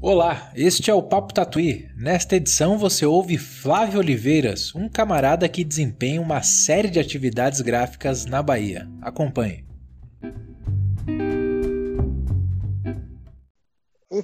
Olá, este é o Papo Tatuí. Nesta edição você ouve Flávio Oliveiras, um camarada que desempenha uma série de atividades gráficas na Bahia. Acompanhe.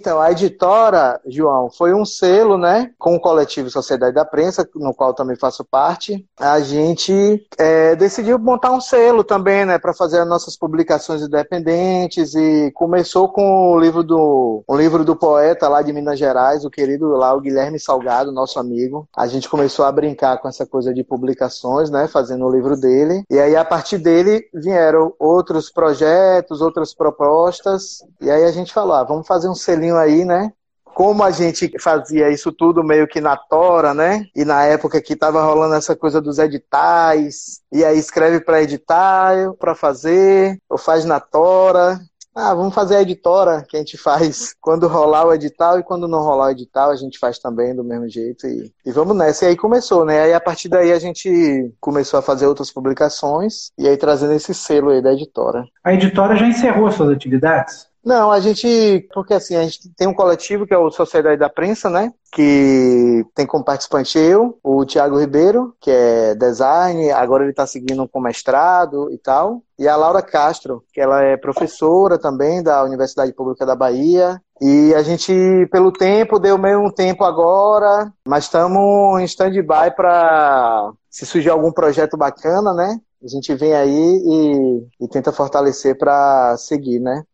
Então, a editora, João, foi um selo, né, com o coletivo Sociedade da Prensa, no qual também faço parte. A gente é, decidiu montar um selo também, né, para fazer as nossas publicações independentes e começou com o livro do o livro do poeta lá de Minas Gerais, o querido lá o Guilherme Salgado, nosso amigo. A gente começou a brincar com essa coisa de publicações, né, fazendo o livro dele. E aí a partir dele vieram outros projetos, outras propostas. E aí a gente falou, ah, vamos fazer um selinho aí, né? Como a gente fazia isso tudo meio que na tora, né? E na época que tava rolando essa coisa dos editais, e aí escreve para editar, para fazer, ou faz na tora, ah, vamos fazer a editora que a gente faz quando rolar o edital e quando não rolar o edital a gente faz também do mesmo jeito e, e vamos nessa. E aí começou, né? Aí a partir daí a gente começou a fazer outras publicações e aí trazendo esse selo aí da editora. A editora já encerrou suas atividades? Não, a gente, porque assim, a gente tem um coletivo que é o Sociedade da Prensa, né? Que tem como participante eu, o Tiago Ribeiro, que é design, agora ele está seguindo com mestrado e tal. E a Laura Castro, que ela é professora também da Universidade Pública da Bahia. E a gente, pelo tempo, deu meio um tempo agora, mas estamos em stand-by para se surgir algum projeto bacana, né? A gente vem aí e, e tenta fortalecer para seguir, né?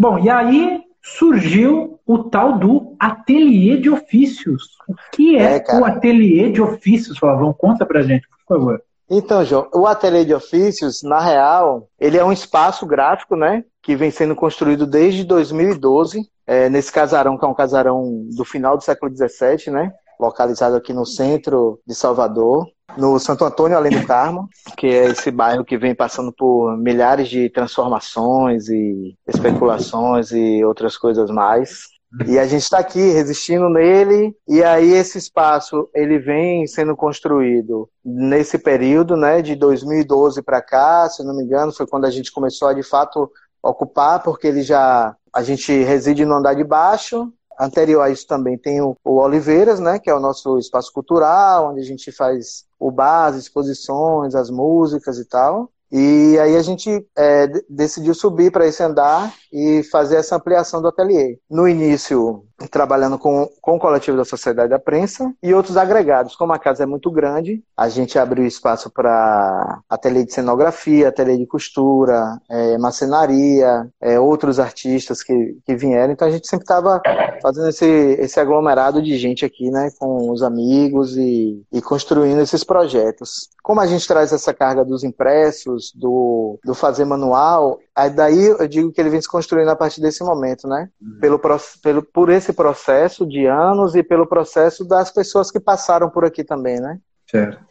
Bom, e aí surgiu o tal do ateliê de ofícios. O que é, é o ateliê de ofícios, Flavão? Conta pra gente, por favor. Então, João, o ateliê de ofícios, na real, ele é um espaço gráfico, né? Que vem sendo construído desde 2012, é, nesse casarão, que é um casarão do final do século XVII, né? Localizado aqui no centro de Salvador no Santo Antônio, além do Carmo, que é esse bairro que vem passando por milhares de transformações e especulações e outras coisas mais. E a gente está aqui resistindo nele, e aí esse espaço ele vem sendo construído nesse período, né, de 2012 para cá, se não me engano, foi quando a gente começou a de fato ocupar, porque ele já a gente reside no andar de baixo Anterior a isso também tem o, o Oliveiras, né, que é o nosso espaço cultural, onde a gente faz o bar, as exposições, as músicas e tal. E aí a gente é, decidiu subir para esse andar e fazer essa ampliação do ateliê. No início, trabalhando com, com o coletivo da Sociedade da Prensa e outros agregados. Como a casa é muito grande, a gente abriu espaço para ateliê de cenografia, ateliê de costura, é, macenaria, é, outros artistas que, que vieram. Então a gente sempre estava fazendo esse, esse aglomerado de gente aqui, né, com os amigos e, e construindo esses projetos. Como a gente traz essa carga dos impressos, do, do fazer manual, Aí daí eu digo que ele vem se construindo a partir desse momento, né? Uhum. Pelo, pelo, por esse processo de anos e pelo processo das pessoas que passaram por aqui também, né? Certo.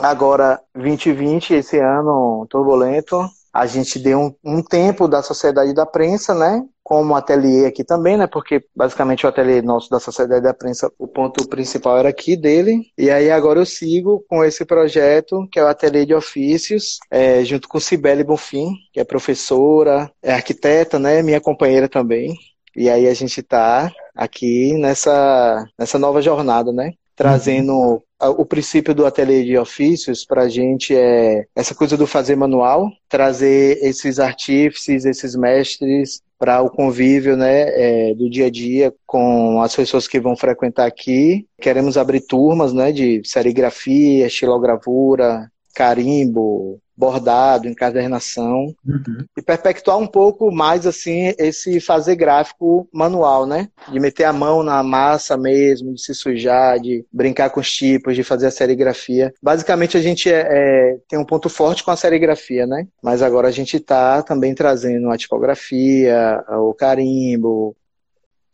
Agora, 2020, esse ano turbulento, a gente deu um, um tempo da Sociedade da Prensa, né? como ateliê aqui também, né? Porque basicamente o ateliê nosso da Sociedade da Prensa, o ponto principal era aqui dele. E aí agora eu sigo com esse projeto, que é o ateliê de ofícios, é, junto com Cibele Bonfim, que é professora, é arquiteta, né? Minha companheira também. E aí a gente está aqui nessa, nessa nova jornada, né? Trazendo o princípio do ateliê de ofícios para a gente é essa coisa do fazer manual, trazer esses artífices, esses mestres para o convívio né, é, do dia a dia com as pessoas que vão frequentar aqui. Queremos abrir turmas né, de serigrafia, estilogravura, carimbo, bordado, encadernação uhum. e perpetuar um pouco mais assim esse fazer gráfico manual, né? De meter a mão na massa mesmo, de se sujar, de brincar com os tipos, de fazer a serigrafia. Basicamente a gente é, é, tem um ponto forte com a serigrafia, né? Mas agora a gente está também trazendo a tipografia, o carimbo.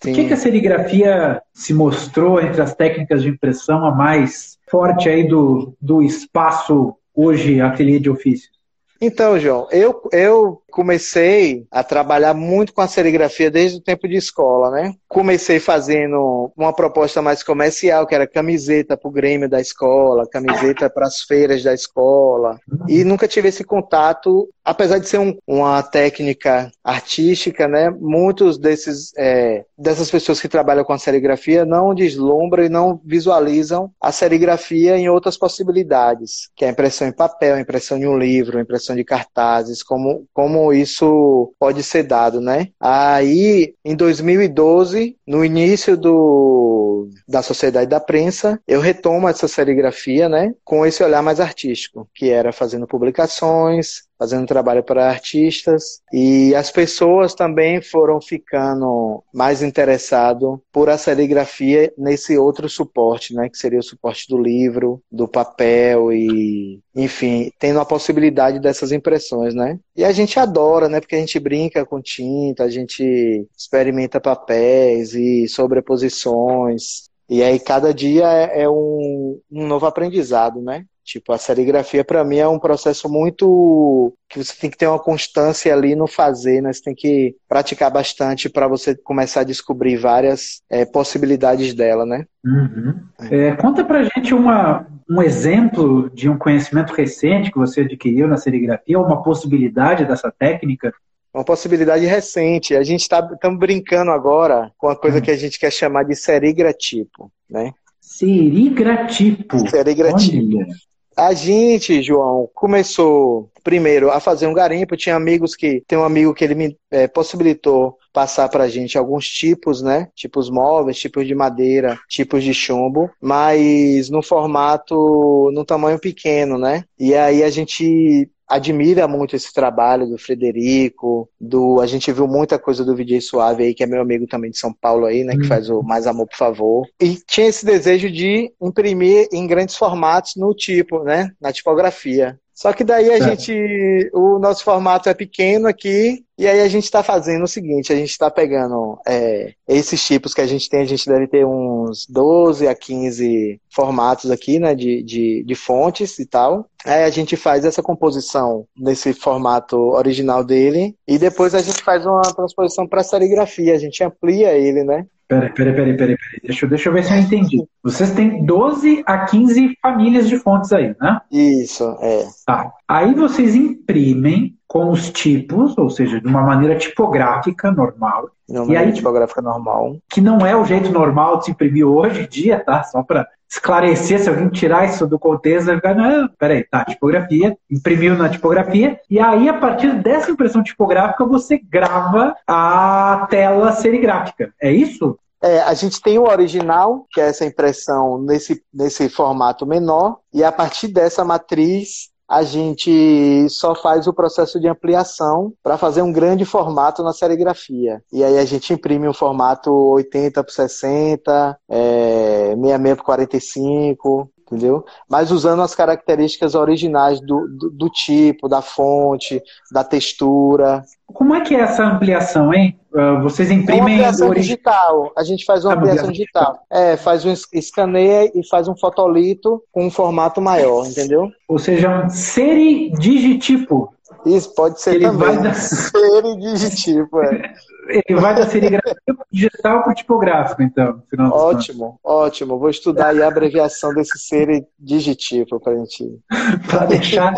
Por que, que a serigrafia se mostrou entre as técnicas de impressão a mais forte aí do, do espaço hoje ateliê de ofícios? Então, João, eu, eu comecei a trabalhar muito com a serigrafia desde o tempo de escola, né? Comecei fazendo uma proposta mais comercial, que era camiseta para o Grêmio da escola, camiseta para as feiras da escola. E nunca tive esse contato, apesar de ser um, uma técnica artística, né? Muitos desses é, dessas pessoas que trabalham com a serigrafia não deslumbram e não visualizam a serigrafia em outras possibilidades, que é a impressão em papel, a impressão em um livro, a impressão de cartazes, como, como isso pode ser dado, né? Aí, em 2012, no início do, da Sociedade da Prensa, eu retomo essa serigrafia, né? Com esse olhar mais artístico, que era fazendo publicações, fazendo trabalho para artistas e as pessoas também foram ficando mais interessadas por a serigrafia nesse outro suporte, né, que seria o suporte do livro, do papel e, enfim, tendo a possibilidade dessas impressões, né? E a gente adora, né, porque a gente brinca com tinta, a gente experimenta papéis e sobreposições e aí cada dia é, é um, um novo aprendizado, né? Tipo, a serigrafia para mim é um processo muito que você tem que ter uma constância ali no fazer, né? Você tem que praticar bastante para você começar a descobrir várias é, possibilidades dela, né? Uhum. É, conta pra gente uma, um exemplo de um conhecimento recente que você adquiriu na serigrafia, uma possibilidade dessa técnica uma possibilidade recente. A gente está brincando agora com a coisa uhum. que a gente quer chamar de serigratipo, né? Serigratipo. Serigratipo. Olha. A gente, João, começou primeiro a fazer um garimpo. Tinha amigos que. Tem um amigo que ele me é, possibilitou passar para a gente alguns tipos, né? Tipos móveis, tipos de madeira, tipos de chumbo, mas no formato, no tamanho pequeno, né? E aí a gente admira muito esse trabalho do Frederico, do a gente viu muita coisa do VJ Suave aí, que é meu amigo também de São Paulo aí, né, que faz o Mais Amor, por favor. E tinha esse desejo de imprimir em grandes formatos no tipo, né, na tipografia. Só que daí a gente, o nosso formato é pequeno aqui, e aí a gente está fazendo o seguinte, a gente está pegando é, esses tipos que a gente tem, a gente deve ter uns 12 a 15 formatos aqui, né, de, de, de fontes e tal. Aí a gente faz essa composição nesse formato original dele, e depois a gente faz uma transposição para serigrafia, a gente amplia ele, né? Peraí, peraí, peraí, peraí, peraí. Deixa, deixa eu ver se eu entendi. Vocês têm 12 a 15 famílias de fontes aí, né? Isso, é. Tá. Aí vocês imprimem com os tipos, ou seja, de uma maneira tipográfica normal. Uma maneira aí, tipográfica normal. Que não é o jeito normal de se imprimir hoje em dia, tá? Só para esclarecer, se alguém tirar isso do contexto, vai ficar, não, peraí, tá, tipografia, imprimiu na tipografia, e aí a partir dessa impressão tipográfica você grava a tela serigráfica. É isso? É, a gente tem o original, que é essa impressão nesse, nesse formato menor, e a partir dessa matriz a gente só faz o processo de ampliação para fazer um grande formato na serigrafia. E aí a gente imprime um formato 80 por 60, é, 66 por 45, entendeu? Mas usando as características originais do, do, do, tipo, da fonte, da textura. Como é que é essa ampliação, hein? Ah, vocês imprimem. É uma ampliação digital. A gente faz uma ampliação digital. É, faz um escaneia e faz um fotolito com um formato maior, entendeu? Ou seja, um seridigitipo. Isso, pode ser Ele também. Vai da... Seridigitipo, é. Ele vai da serigrafia digital para o tipográfico, então. Ótimo, ótimo. Vou estudar aí a abreviação desse seridigitipo para a gente. para deixar.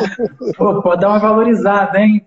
Pô, pode dar uma valorizada, hein?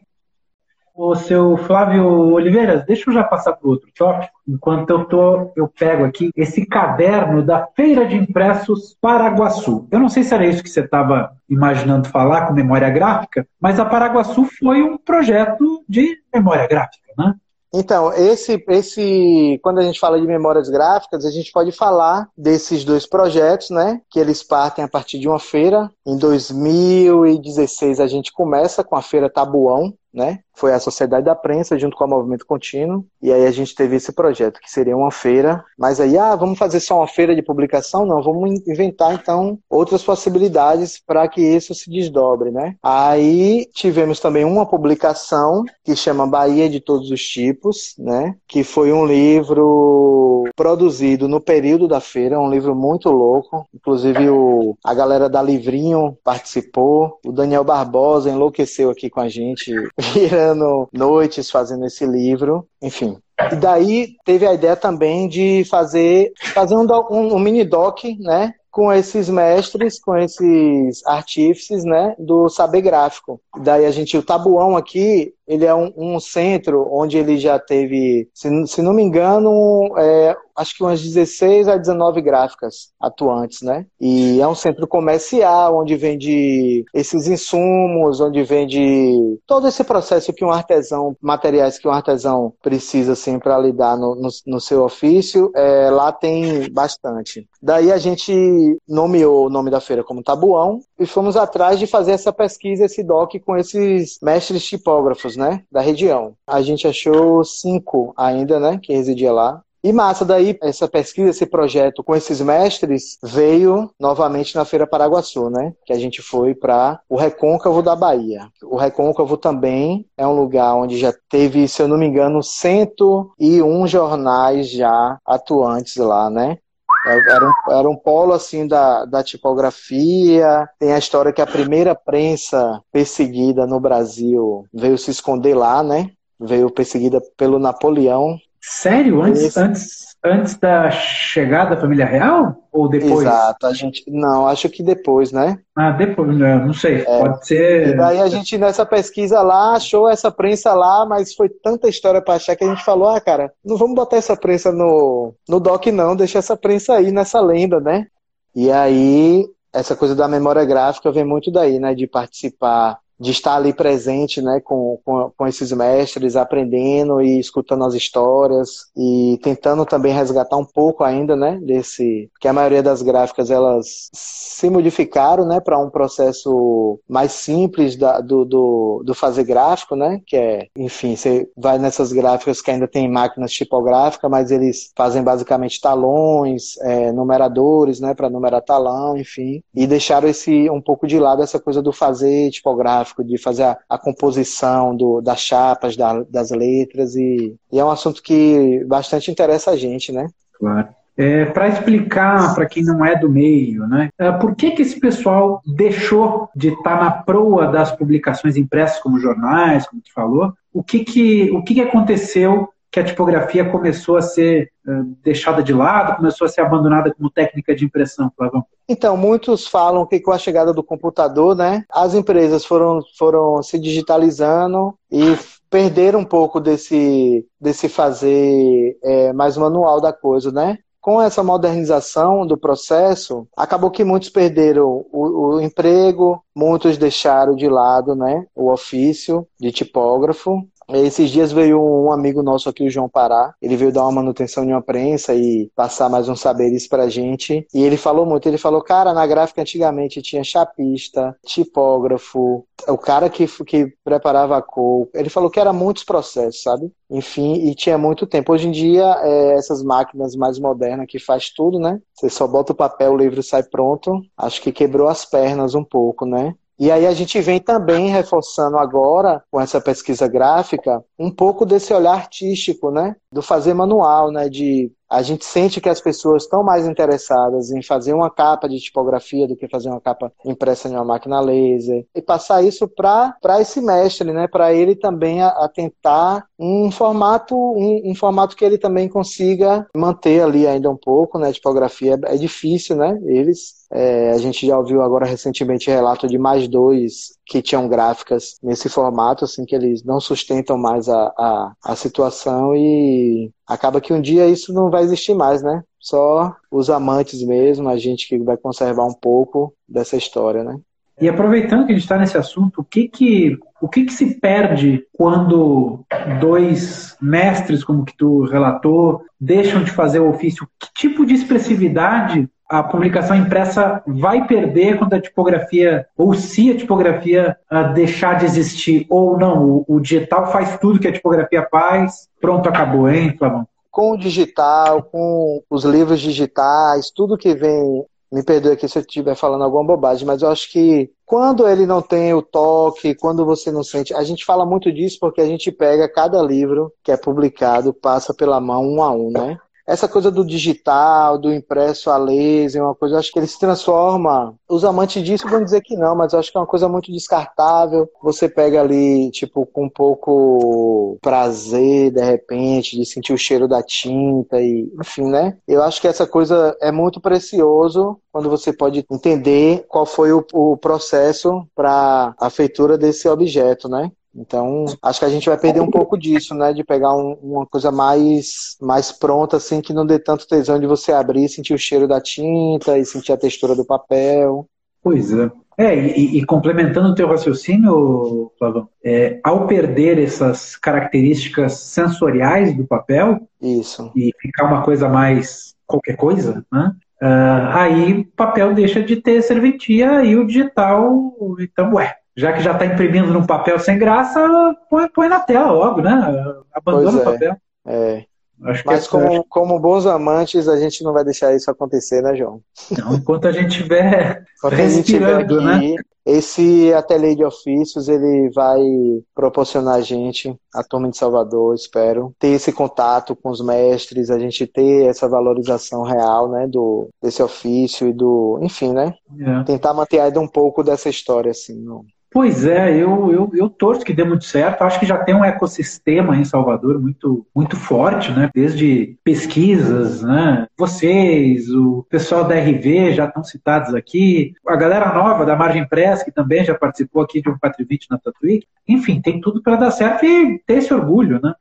O seu Flávio Oliveira, deixa eu já passar para outro tópico. Enquanto eu tô, eu pego aqui esse caderno da Feira de Impressos Paraguaçu. Eu não sei se era isso que você estava imaginando falar com memória gráfica, mas a Paraguaçu foi um projeto de memória gráfica, né? Então, esse, esse, quando a gente fala de memórias gráficas, a gente pode falar desses dois projetos, né? Que eles partem a partir de uma feira. Em 2016 a gente começa com a feira Tabuão, né? Foi a Sociedade da Prensa junto com o Movimento Contínuo, e aí a gente teve esse projeto, que seria uma feira, mas aí, ah, vamos fazer só uma feira de publicação? Não, vamos inventar então outras possibilidades para que isso se desdobre, né? Aí tivemos também uma publicação que chama Bahia de Todos os Tipos, né? Que foi um livro produzido no período da feira, um livro muito louco. Inclusive o, a galera da Livrinho participou, o Daniel Barbosa enlouqueceu aqui com a gente, virando noites fazendo esse livro. Enfim, e daí teve a ideia também de fazer, fazer um, um, um mini doc, né? Com esses mestres, com esses artífices, né? Do saber gráfico. Daí a gente, o Tabuão aqui, ele é um, um centro onde ele já teve, se, se não me engano, é, acho que umas 16 a 19 gráficas atuantes, né? E é um centro comercial onde vende esses insumos, onde vende todo esse processo que um artesão, materiais que um artesão precisa assim para lidar no, no, no, seu ofício, é, lá tem bastante. Daí a gente nomeou o nome da feira como Tabuão e fomos atrás de fazer essa pesquisa, esse doc com esses mestres tipógrafos, né, da região. A gente achou cinco ainda, né, que residia lá. E massa, daí essa pesquisa, esse projeto com esses mestres veio novamente na Feira Paraguaçu, né? Que a gente foi para o Recôncavo da Bahia. O Recôncavo também é um lugar onde já teve, se eu não me engano, 101 jornais já atuantes lá, né? Era um, era um polo assim da, da tipografia. Tem a história que a primeira prensa perseguida no Brasil veio se esconder lá, né? Veio perseguida pelo Napoleão Sério? Antes, antes, antes da chegada da família real? Ou depois? Exato, a gente. Não, acho que depois, né? Ah, depois, não sei. É. Pode ser. E daí a gente, nessa pesquisa lá, achou essa prensa lá, mas foi tanta história para achar que a gente falou, ah, cara, não vamos botar essa prensa no, no doc, não, deixa essa prensa aí nessa lenda, né? E aí, essa coisa da memória gráfica vem muito daí, né? De participar de estar ali presente, né, com, com, com, esses mestres, aprendendo e escutando as histórias e tentando também resgatar um pouco ainda, né, desse, que a maioria das gráficas elas se modificaram, né, para um processo mais simples da, do, do, do, fazer gráfico, né, que é, enfim, você vai nessas gráficas que ainda tem máquinas tipográficas, mas eles fazem basicamente talões, é, numeradores, né, para numerar talão, enfim, e deixaram esse um pouco de lado essa coisa do fazer tipográfico gráfico, de fazer a, a composição do, das chapas, da, das letras, e, e, é um assunto que bastante interessa a gente, né? Claro. É, para explicar para quem não é do meio, né, é, por que, que esse pessoal deixou de estar tá na proa das publicações impressas como jornais, como tu falou, o que, que, o que, que aconteceu que a tipografia começou a ser uh, deixada de lado, começou a ser abandonada como técnica de impressão, Flavão? Então, muitos falam que com a chegada do computador, né, as empresas foram, foram se digitalizando e perderam um pouco desse, desse fazer é, mais manual da coisa, né? com essa modernização do processo, acabou que muitos perderam o, o, emprego, muitos deixaram de lado né, o ofício de tipógrafo esses dias veio um amigo nosso aqui, o João Pará. Ele veio dar uma manutenção de uma prensa e passar mais uns saberes pra gente. E ele falou muito. Ele falou, cara, na gráfica antigamente tinha chapista, tipógrafo, o cara que, que preparava a cor. Ele falou que era muitos processos, sabe? Enfim, e tinha muito tempo. Hoje em dia, é, essas máquinas mais modernas que faz tudo, né? Você só bota o papel, o livro sai pronto. Acho que quebrou as pernas um pouco, né? E aí a gente vem também reforçando agora, com essa pesquisa gráfica, um pouco desse olhar artístico, né? Do fazer manual, né? De a gente sente que as pessoas estão mais interessadas em fazer uma capa de tipografia do que fazer uma capa impressa em uma máquina laser e passar isso para esse mestre, né? Para ele também a, a, tentar um formato um, um, formato que ele também consiga manter ali ainda um pouco, né? Tipografia é, é difícil, né? Eles é, a gente já ouviu agora recentemente relato de mais dois que tinham gráficas nesse formato, assim, que eles não sustentam mais a, a, a situação e acaba que um dia isso não vai existir mais, né? Só os amantes mesmo, a gente que vai conservar um pouco dessa história, né? E aproveitando que a gente está nesse assunto, o que que, o que que se perde quando dois mestres, como que tu relatou, deixam de fazer o ofício? Que tipo de expressividade a publicação impressa vai perder quando a tipografia, ou se a tipografia uh, deixar de existir ou não? O, o, digital faz tudo que a tipografia faz, pronto, acabou, hein, Flavão? Com o digital, com os livros digitais, tudo que vem. Me perdoe aqui se eu estiver falando alguma bobagem, mas eu acho que quando ele não tem o toque, quando você não sente. A gente fala muito disso porque a gente pega cada livro que é publicado, passa pela mão um a um, né? Essa coisa do digital, do impresso a laser, uma coisa, acho que ele se transforma. Os amantes disso vão dizer que não, mas acho que é uma coisa muito descartável. Você pega ali, tipo, com um pouco prazer, de repente, de sentir o cheiro da tinta e, enfim, né? Eu acho que essa coisa é muito precioso quando você pode entender qual foi o, o processo para a feitura desse objeto, né? Então, acho que a gente vai perder um pouco disso, né? De pegar um, uma coisa mais, mais pronta, assim, que não dê tanto tesão de você abrir, sentir o cheiro da tinta e sentir a textura do papel. Pois é. É, e, e complementando o teu raciocínio, Flavão, é, ao perder essas características sensoriais do papel Isso. e ficar uma coisa mais qualquer coisa, né? Uh, aí o papel deixa de ter serventia e o digital, então, ué, já que já está imprimindo num papel sem graça, põe, põe na tela logo, né? Abandona é, o papel. É. Mas é como, como, bons amantes, a gente não vai deixar isso acontecer, né, João? Não, enquanto a gente estiver respirando, né? aqui, né? Esse ateliê de ofícios, ele vai proporcionar a gente, a turma de Salvador, espero, ter esse contato com os mestres, a gente ter essa valorização real, né, do, desse ofício e do, enfim, né? É. Tentar manter ainda um pouco dessa história, assim, no, Pois é, eu, eu, eu torço que dê muito certo. Acho que já tem um ecossistema em Salvador muito, muito forte, né? Desde pesquisas, né? Vocês, o pessoal da RV já estão citados aqui, a galera nova da Margem Press, que também já participou aqui de um Patrivite na Tatuí. Enfim, tem tudo para dar certo e ter esse orgulho, né?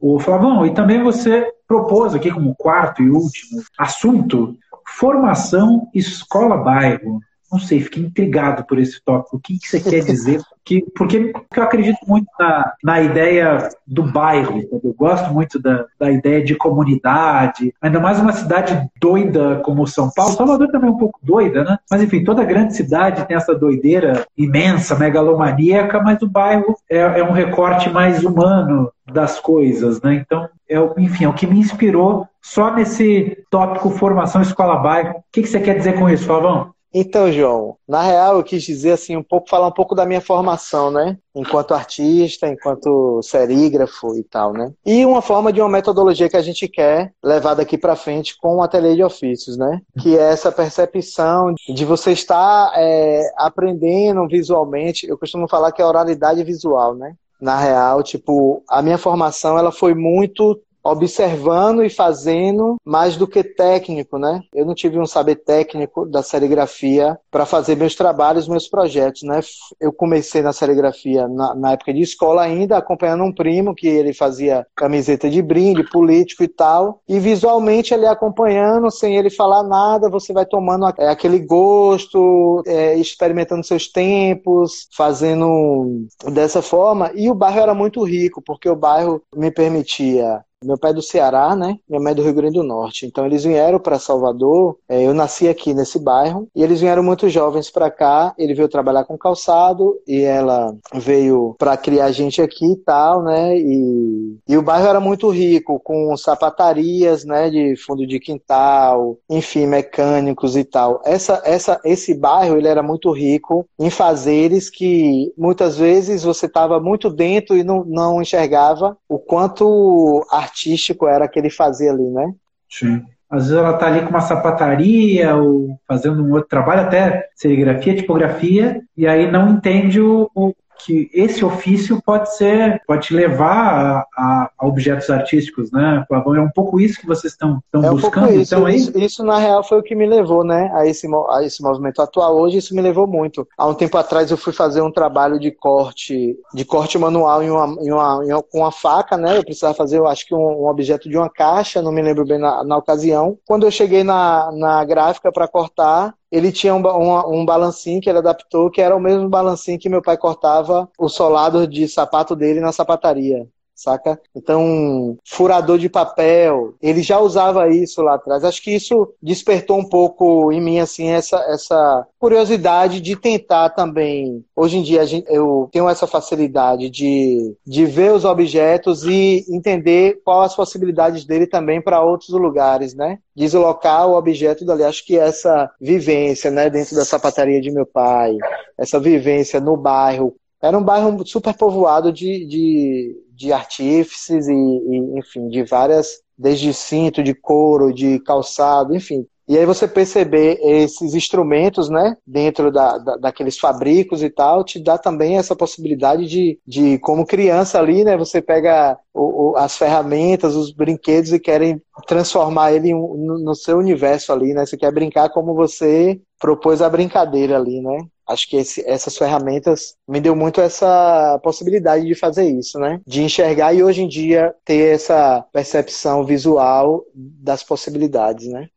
O Flavão, e também você propôs aqui como quarto e último assunto formação escola-bairro não sei, fiquei intrigado por esse tópico. O que, que você quer dizer? Que, porque, eu acredito muito na, na ideia do bairro. Eu gosto muito da, da ideia de comunidade. Ainda mais uma cidade doida como São Paulo. Salvador também é um pouco doida, né? Mas enfim, toda grande cidade tem essa doideira imensa, megalomaníaca, mas o bairro é, é um recorte mais humano das coisas, né? Então, é, enfim, é o que me inspirou só nesse tópico formação escola-bairro. O que, que você quer dizer com isso, Flavão? Então, João, na real eu quis dizer assim um pouco, falar um pouco da minha formação, né? Enquanto artista, enquanto serígrafo e tal, né? E uma forma de uma metodologia que a gente quer levar daqui para frente com o ateliê de ofícios, né? Que é essa percepção de você estar é, aprendendo visualmente. Eu costumo falar que é oralidade visual, né? Na real, tipo, a minha formação ela foi muito observando e fazendo mais do que técnico, né? Eu não tive um saber técnico da serigrafia para fazer meus trabalhos, meus projetos, né? Eu comecei na serigrafia na, na, época de escola ainda, acompanhando um primo que ele fazia camiseta de brinde, político e tal, e visualmente ele acompanhando, sem ele falar nada, você vai tomando é, aquele gosto, é, experimentando seus tempos, fazendo dessa forma, e o bairro era muito rico, porque o bairro me permitia meu pai é do Ceará, né? Minha mãe é do Rio Grande do Norte. Então eles vieram para Salvador. É, eu nasci aqui nesse bairro e eles vieram muito jovens para cá. Ele veio trabalhar com calçado e ela veio para criar gente aqui e tal, né? E, e o bairro era muito rico, com sapatarias, né? De fundo de quintal, enfim, mecânicos e tal. Essa, essa, esse bairro ele era muito rico em fazeres que muitas vezes você estava muito dentro e não, não enxergava o quanto a artístico era que ele fazia ali, né? Sim. Às vezes ela está ali com uma sapataria ou fazendo um outro trabalho, até serigrafia, tipografia, e aí não entende o, o que esse ofício pode ser, pode te levar a, a objetos artísticos, né, Flavão? É um pouco isso que vocês estão, estão é um buscando. Isso. Então, aí... isso, isso, na real, foi o que me levou, né, a esse, a esse movimento atual. Hoje, isso me levou muito. Há um tempo atrás, eu fui fazer um trabalho de corte, de corte manual em uma, em uma, em uma com uma faca, né? Eu precisava fazer, eu acho que um, um objeto de uma caixa, não me lembro bem na, na ocasião. Quando eu cheguei na, na gráfica para cortar, ele tinha um, um, um, balancinho que ele adaptou, que era o mesmo balancinho que meu pai cortava o solado de sapato dele na sapataria saca? Então, furador de papel, ele já usava isso lá atrás. Acho que isso despertou um pouco em mim, assim, essa, essa curiosidade de tentar também. Hoje em dia, gente, eu tenho essa facilidade de, de ver os objetos e entender quais as possibilidades dele também para outros lugares, né? Deslocar o objeto dali. Acho que essa vivência, né, dentro da sapataria de meu pai, essa vivência no bairro, era um bairro super povoado de, de, de artífices e, e, enfim, de várias Desde cinto, de couro, de calçado, enfim, e aí você perceber esses instrumentos, né, dentro da, da, daqueles fabricos e tal, te dá também essa possibilidade de, de como criança ali, né, você pega o, o, as ferramentas, os brinquedos e querem transformar ele no, no seu universo ali, né, você quer brincar como você propôs a brincadeira ali, né. Acho que esse, essas ferramentas me deu muito essa possibilidade de fazer isso, né? De enxergar e hoje em dia ter essa percepção visual das possibilidades, né?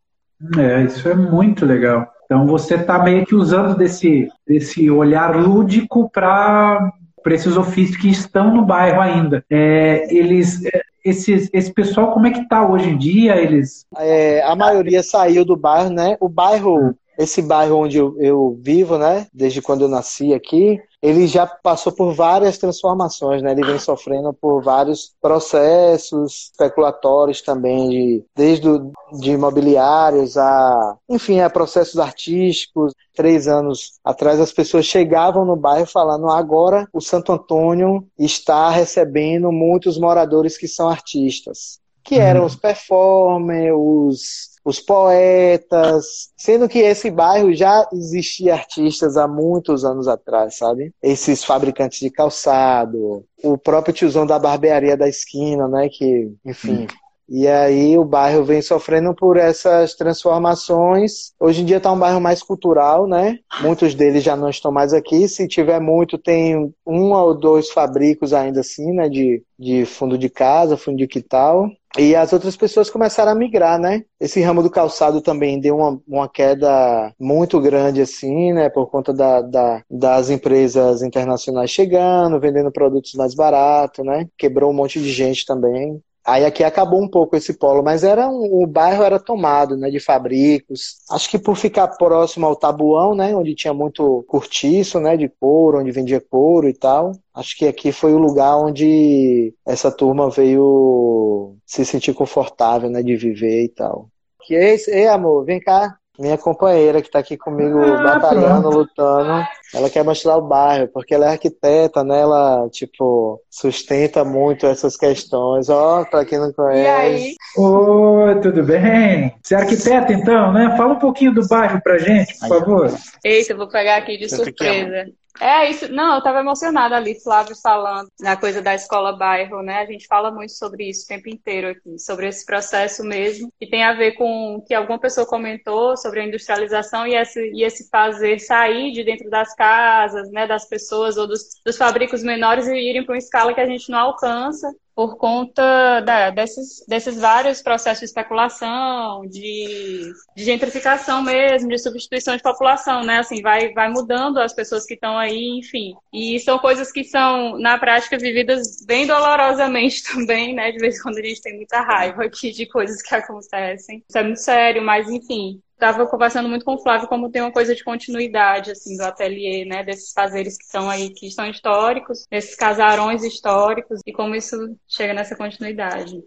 É, isso é muito legal. Então você está meio que usando desse, desse olhar lúdico para esses ofícios que estão no bairro ainda. É, eles, é, esse, esse pessoal, como é que está hoje em dia? Eles... É, a maioria saiu do bairro, né? O bairro esse bairro onde eu, eu, vivo, né, desde quando eu nasci aqui, ele já passou por várias transformações, né? Ele vem sofrendo por vários processos especulatórios também, de, desde do, de imobiliários a, enfim, a processos artísticos. Três anos atrás as pessoas chegavam no bairro falando agora o Santo Antônio está recebendo muitos moradores que são artistas, que eram os performers, os os poetas, sendo que esse bairro já existia artistas há muitos anos atrás, sabe? Esses fabricantes de calçado, o próprio tiozão da barbearia da esquina, né? Que, enfim. Hum. E aí o bairro vem sofrendo por essas transformações. Hoje em dia está um bairro mais cultural, né? Muitos deles já não estão mais aqui. Se tiver muito, tem um ou dois fabricos ainda assim, né? De, de fundo de casa, fundo de quintal. E as outras pessoas começaram a migrar, né? Esse ramo do calçado também deu uma, uma queda muito grande, assim, né? Por conta da, da, das empresas internacionais chegando, vendendo produtos mais baratos, né? Quebrou um monte de gente também. Aí aqui acabou um pouco esse polo, mas era um, o bairro era tomado, né, de fabricos. Acho que por ficar próximo ao Tabuão, né, onde tinha muito cortiço, né, de couro, onde vendia couro e tal. Acho que aqui foi o lugar onde essa turma veio se sentir confortável, né, de viver e tal. Que é ei amor, vem cá minha companheira que está aqui comigo ah, batalhando, pronto. lutando, ela quer mostrar o bairro, porque ela é arquiteta, né? Ela, tipo, sustenta muito essas questões. Ó, oh, para quem não conhece. E aí? Oi, tudo bem? Você é arquiteta, então, né? Fala um pouquinho do bairro pra gente, por favor. Eita, eu vou pegar aqui de surpresa. É isso. Não, eu estava emocionada ali, Flávio falando na coisa da escola bairro, né? A gente fala muito sobre isso o tempo inteiro aqui, sobre esse processo mesmo, que tem a ver com que alguma pessoa comentou sobre a industrialização e esse, e esse fazer sair de dentro das casas, né, das pessoas ou dos, dos fabricos menores e irem para uma escala que a gente não alcança por conta da, desses, desses vários processos de especulação, de, de, gentrificação mesmo, de substituição de população, né? Assim, vai, vai mudando as pessoas que estão aí, enfim. E são coisas que são, na prática, vividas bem dolorosamente também, né? De vez em quando a gente tem muita raiva aqui de coisas que acontecem. Isso é muito sério, mas enfim, estava conversando muito com o Flávio como tem uma coisa de continuidade assim do ateliê, né, desses fazeres que estão aí que estão históricos, desses casarões históricos e como isso chega nessa continuidade.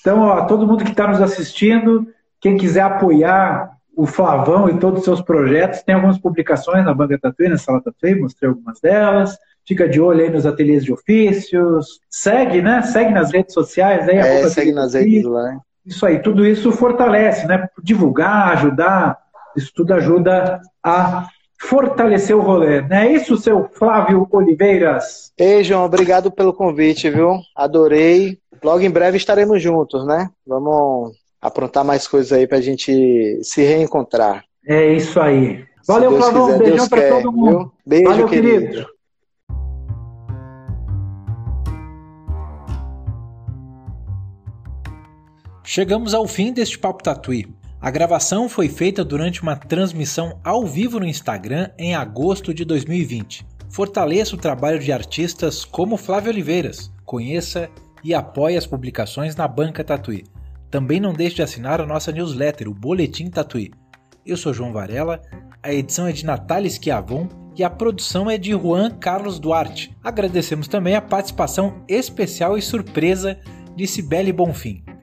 Então, ó, todo mundo que está nos assistindo, quem quiser apoiar o Flavão e todos os seus projetos, tem algumas publicações na Banca Tatuí, na Sala Tatuí, mostrei algumas delas. Fica de olho aí nos ateliês de ofícios. Segue, né? Segue nas redes sociais. Aí, é, segue nas redes lá. Isso aí, tudo isso fortalece, né? Divulgar, ajudar, isso tudo ajuda a fortalecer o rolê. Não é isso, seu Flávio Oliveiras? Ei, João, obrigado pelo convite, viu? Adorei. Logo em breve estaremos juntos, né? Vamos aprontar mais coisas aí pra gente se reencontrar. É isso aí. Valeu, Flávio. Um beijão para todo mundo. Viu? Beijo, Valeu, querido. querido. Chegamos ao fim deste Papo Tatuí. A gravação foi feita durante uma transmissão ao vivo no Instagram em agosto de 2020. Fortaleça o trabalho de artistas como Flávio Oliveiras. Conheça e apoie as publicações na Banca Tatuí. Também não deixe de assinar a nossa newsletter, o Boletim Tatuí. Eu sou João Varela, a edição é de Natália Schiavon e a produção é de Juan Carlos Duarte. Agradecemos também a participação especial e surpresa de Cibele Bonfim.